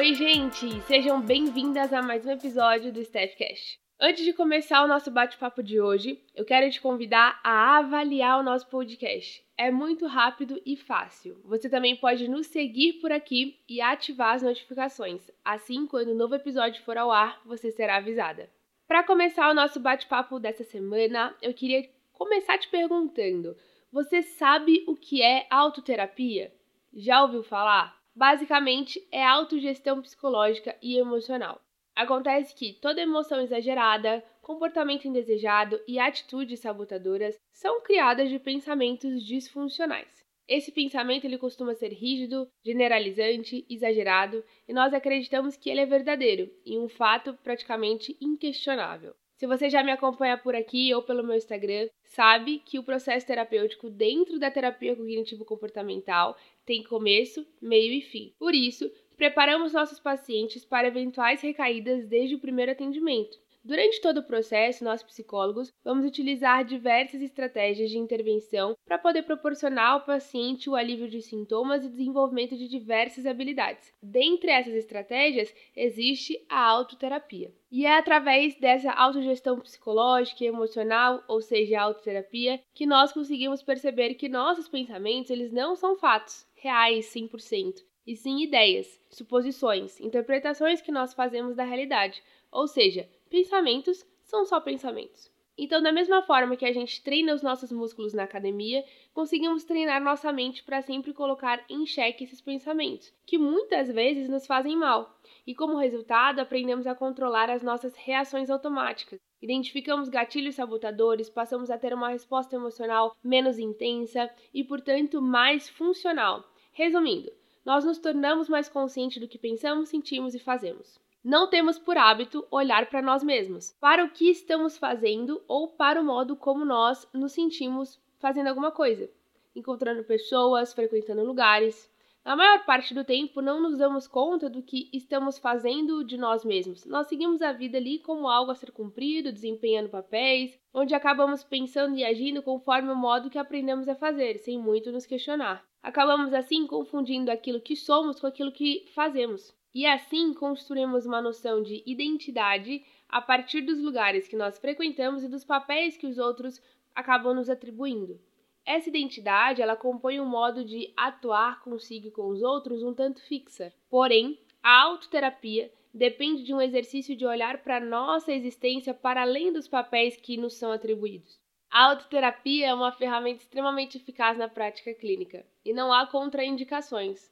Oi, gente! Sejam bem-vindas a mais um episódio do Staffcast. Antes de começar o nosso bate-papo de hoje, eu quero te convidar a avaliar o nosso podcast. É muito rápido e fácil. Você também pode nos seguir por aqui e ativar as notificações. Assim, quando o um novo episódio for ao ar, você será avisada. Para começar o nosso bate-papo dessa semana, eu queria começar te perguntando: você sabe o que é autoterapia? Já ouviu falar? Basicamente, é autogestão psicológica e emocional. Acontece que toda emoção exagerada, comportamento indesejado e atitudes sabotadoras são criadas de pensamentos disfuncionais. Esse pensamento ele costuma ser rígido, generalizante, exagerado, e nós acreditamos que ele é verdadeiro e um fato praticamente inquestionável. Se você já me acompanha por aqui ou pelo meu Instagram, sabe que o processo terapêutico dentro da terapia cognitivo-comportamental tem começo, meio e fim. Por isso, preparamos nossos pacientes para eventuais recaídas desde o primeiro atendimento. Durante todo o processo, nós psicólogos vamos utilizar diversas estratégias de intervenção para poder proporcionar ao paciente o alívio de sintomas e desenvolvimento de diversas habilidades. Dentre essas estratégias, existe a autoterapia. E é através dessa autogestão psicológica e emocional, ou seja, a autoterapia, que nós conseguimos perceber que nossos pensamentos eles não são fatos reais 100%, e sim ideias, suposições, interpretações que nós fazemos da realidade, ou seja, pensamentos são só pensamentos. Então, da mesma forma que a gente treina os nossos músculos na academia, conseguimos treinar nossa mente para sempre colocar em xeque esses pensamentos, que muitas vezes nos fazem mal. E como resultado, aprendemos a controlar as nossas reações automáticas. Identificamos gatilhos sabotadores, passamos a ter uma resposta emocional menos intensa e, portanto, mais funcional. Resumindo, nós nos tornamos mais conscientes do que pensamos, sentimos e fazemos. Não temos por hábito olhar para nós mesmos, para o que estamos fazendo ou para o modo como nós nos sentimos fazendo alguma coisa, encontrando pessoas, frequentando lugares. Na maior parte do tempo, não nos damos conta do que estamos fazendo de nós mesmos. Nós seguimos a vida ali como algo a ser cumprido, desempenhando papéis, onde acabamos pensando e agindo conforme o modo que aprendemos a fazer, sem muito nos questionar. Acabamos assim confundindo aquilo que somos com aquilo que fazemos. E assim construímos uma noção de identidade a partir dos lugares que nós frequentamos e dos papéis que os outros acabam nos atribuindo. Essa identidade, ela compõe um modo de atuar consigo e com os outros um tanto fixa. Porém, a autoterapia depende de um exercício de olhar para nossa existência para além dos papéis que nos são atribuídos. A autoterapia é uma ferramenta extremamente eficaz na prática clínica e não há contraindicações.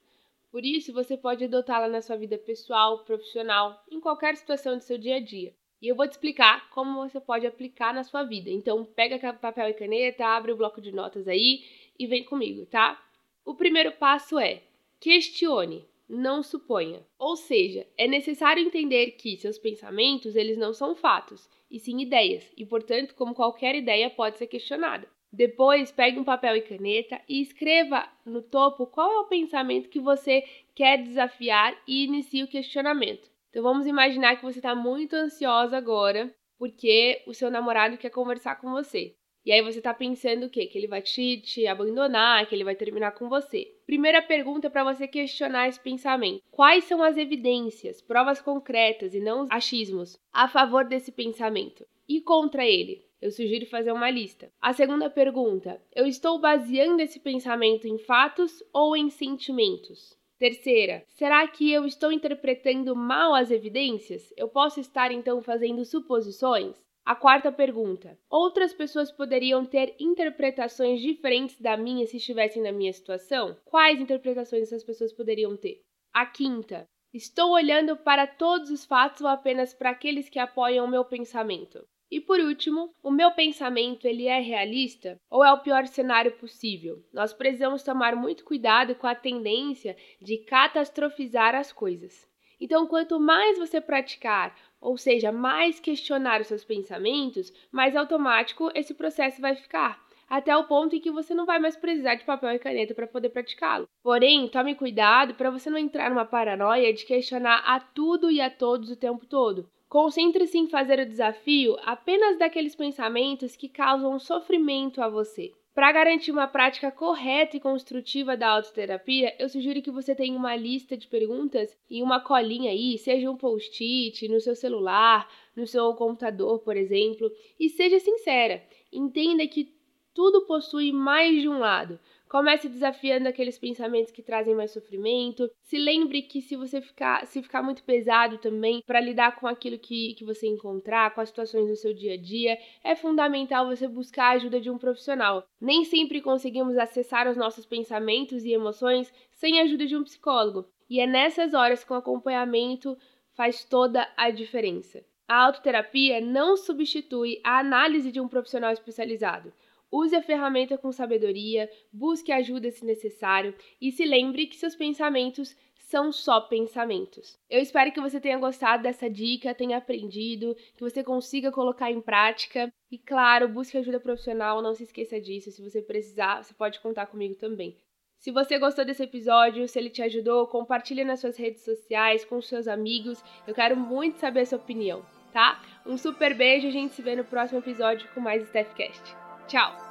Por isso, você pode adotá-la na sua vida pessoal, profissional, em qualquer situação do seu dia a dia. E eu vou te explicar como você pode aplicar na sua vida. Então, pega papel e caneta, abre o bloco de notas aí e vem comigo, tá? O primeiro passo é questione não suponha. Ou seja, é necessário entender que seus pensamentos, eles não são fatos, e sim ideias, e portanto, como qualquer ideia pode ser questionada. Depois, pegue um papel e caneta e escreva no topo qual é o pensamento que você quer desafiar e inicie o questionamento. Então vamos imaginar que você está muito ansiosa agora porque o seu namorado quer conversar com você. E aí você tá pensando o quê? Que ele vai te, te abandonar, que ele vai terminar com você. Primeira pergunta para você questionar esse pensamento: quais são as evidências, provas concretas e não achismos a favor desse pensamento e contra ele? Eu sugiro fazer uma lista. A segunda pergunta: eu estou baseando esse pensamento em fatos ou em sentimentos? Terceira, será que eu estou interpretando mal as evidências? Eu posso estar então fazendo suposições? A quarta pergunta: Outras pessoas poderiam ter interpretações diferentes da minha se estivessem na minha situação? Quais interpretações essas pessoas poderiam ter? A quinta: Estou olhando para todos os fatos ou apenas para aqueles que apoiam o meu pensamento? E por último, o meu pensamento ele é realista ou é o pior cenário possível? Nós precisamos tomar muito cuidado com a tendência de catastrofizar as coisas. Então, quanto mais você praticar ou seja, mais questionar os seus pensamentos, mais automático esse processo vai ficar, até o ponto em que você não vai mais precisar de papel e caneta para poder praticá-lo. Porém, tome cuidado para você não entrar numa paranoia de questionar a tudo e a todos o tempo todo. Concentre-se em fazer o desafio apenas daqueles pensamentos que causam sofrimento a você. Para garantir uma prática correta e construtiva da autoterapia, eu sugiro que você tenha uma lista de perguntas e uma colinha aí, seja um post-it no seu celular, no seu computador, por exemplo, e seja sincera. Entenda que tudo possui mais de um lado. Comece desafiando aqueles pensamentos que trazem mais sofrimento. Se lembre que se você ficar, se ficar muito pesado também para lidar com aquilo que, que você encontrar, com as situações do seu dia a dia, é fundamental você buscar a ajuda de um profissional. Nem sempre conseguimos acessar os nossos pensamentos e emoções sem a ajuda de um psicólogo. E é nessas horas que o acompanhamento faz toda a diferença. A autoterapia não substitui a análise de um profissional especializado. Use a ferramenta com sabedoria, busque ajuda se necessário e se lembre que seus pensamentos são só pensamentos. Eu espero que você tenha gostado dessa dica, tenha aprendido, que você consiga colocar em prática. E claro, busque ajuda profissional, não se esqueça disso. Se você precisar, você pode contar comigo também. Se você gostou desse episódio, se ele te ajudou, compartilhe nas suas redes sociais, com seus amigos. Eu quero muito saber a sua opinião, tá? Um super beijo, a gente se vê no próximo episódio com mais StaffCast. Tchau!